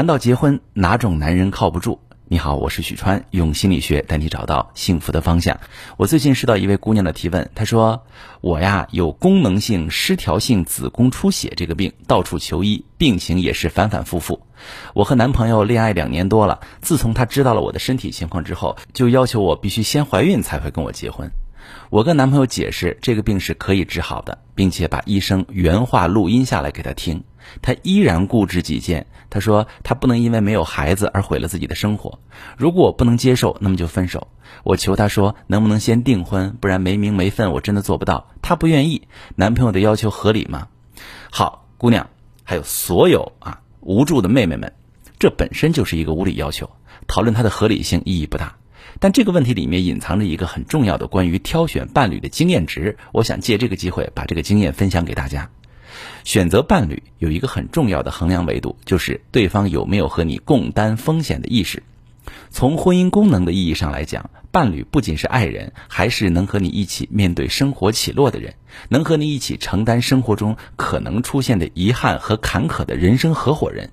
谈到结婚，哪种男人靠不住？你好，我是许川，用心理学带你找到幸福的方向。我最近收到一位姑娘的提问，她说：“我呀有功能性失调性子宫出血这个病，到处求医，病情也是反反复复。我和男朋友恋爱两年多了，自从他知道了我的身体情况之后，就要求我必须先怀孕才会跟我结婚。我跟男朋友解释这个病是可以治好的，并且把医生原话录音下来给他听。”他依然固执己见。他说：“他不能因为没有孩子而毁了自己的生活。如果我不能接受，那么就分手。”我求他说：“能不能先订婚？不然没名没分，我真的做不到。”他不愿意。男朋友的要求合理吗？好，姑娘，还有所有啊无助的妹妹们，这本身就是一个无理要求，讨论它的合理性意义不大。但这个问题里面隐藏着一个很重要的关于挑选伴侣的经验值。我想借这个机会把这个经验分享给大家。选择伴侣有一个很重要的衡量维度，就是对方有没有和你共担风险的意识。从婚姻功能的意义上来讲，伴侣不仅是爱人，还是能和你一起面对生活起落的人，能和你一起承担生活中可能出现的遗憾和坎坷的人生合伙人。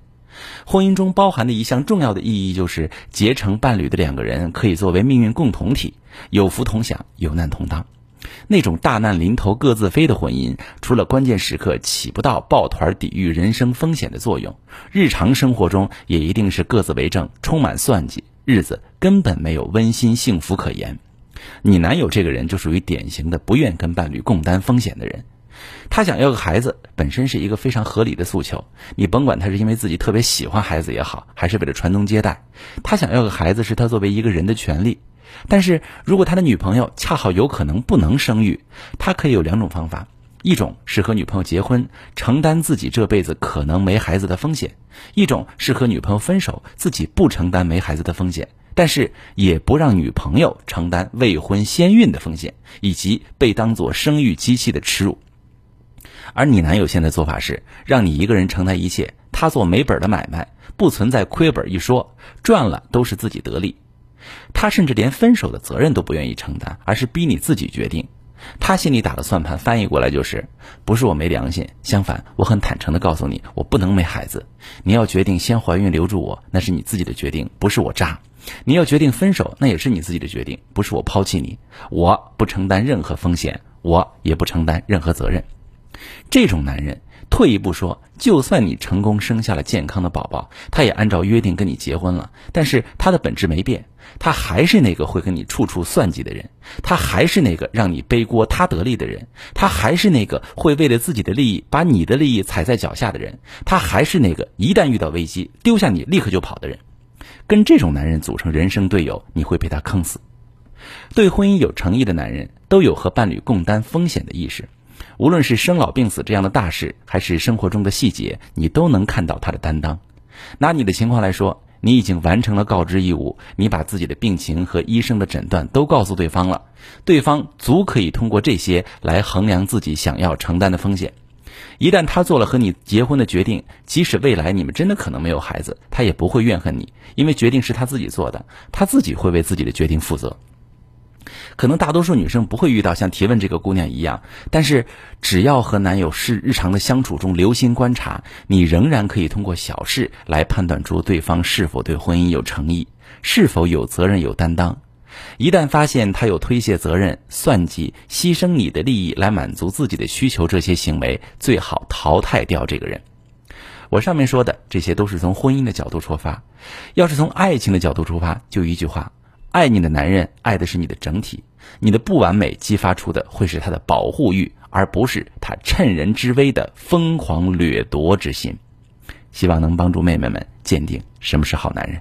婚姻中包含的一项重要的意义，就是结成伴侣的两个人可以作为命运共同体，有福同享，有难同当。那种大难临头各自飞的婚姻，除了关键时刻起不到抱团抵御人生风险的作用，日常生活中也一定是各自为政，充满算计，日子根本没有温馨幸福可言。你男友这个人就属于典型的不愿跟伴侣共担风险的人，他想要个孩子，本身是一个非常合理的诉求。你甭管他是因为自己特别喜欢孩子也好，还是为了传宗接代，他想要个孩子是他作为一个人的权利。但是如果他的女朋友恰好有可能不能生育，他可以有两种方法：一种是和女朋友结婚，承担自己这辈子可能没孩子的风险；一种是和女朋友分手，自己不承担没孩子的风险，但是也不让女朋友承担未婚先孕的风险，以及被当作生育机器的耻辱。而你男友现在做法是让你一个人承担一切，他做没本的买卖，不存在亏本一说，赚了都是自己得利。他甚至连分手的责任都不愿意承担，而是逼你自己决定。他心里打的算盘翻译过来就是：不是我没良心，相反，我很坦诚的告诉你，我不能没孩子。你要决定先怀孕留住我，那是你自己的决定，不是我渣。你要决定分手，那也是你自己的决定，不是我抛弃你。我不承担任何风险，我也不承担任何责任。这种男人。退一步说，就算你成功生下了健康的宝宝，他也按照约定跟你结婚了，但是他的本质没变，他还是那个会跟你处处算计的人，他还是那个让你背锅他得利的人，他还是那个会为了自己的利益把你的利益踩在脚下的人，他还是那个一旦遇到危机丢下你立刻就跑的人。跟这种男人组成人生队友，你会被他坑死。对婚姻有诚意的男人，都有和伴侣共担风险的意识。无论是生老病死这样的大事，还是生活中的细节，你都能看到他的担当。拿你的情况来说，你已经完成了告知义务，你把自己的病情和医生的诊断都告诉对方了，对方足可以通过这些来衡量自己想要承担的风险。一旦他做了和你结婚的决定，即使未来你们真的可能没有孩子，他也不会怨恨你，因为决定是他自己做的，他自己会为自己的决定负责。可能大多数女生不会遇到像提问这个姑娘一样，但是只要和男友是日常的相处中留心观察，你仍然可以通过小事来判断出对方是否对婚姻有诚意，是否有责任有担当。一旦发现他有推卸责任、算计、牺牲你的利益来满足自己的需求这些行为，最好淘汰掉这个人。我上面说的这些都是从婚姻的角度出发，要是从爱情的角度出发，就一句话。爱你的男人爱的是你的整体，你的不完美激发出的会是他的保护欲，而不是他趁人之危的疯狂掠夺之心。希望能帮助妹妹们鉴定什么是好男人。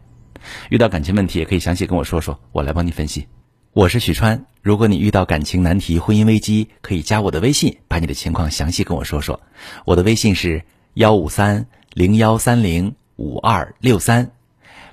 遇到感情问题也可以详细跟我说说，我来帮你分析。我是许川，如果你遇到感情难题、婚姻危机，可以加我的微信，把你的情况详细跟我说说。我的微信是幺五三零幺三零五二六三。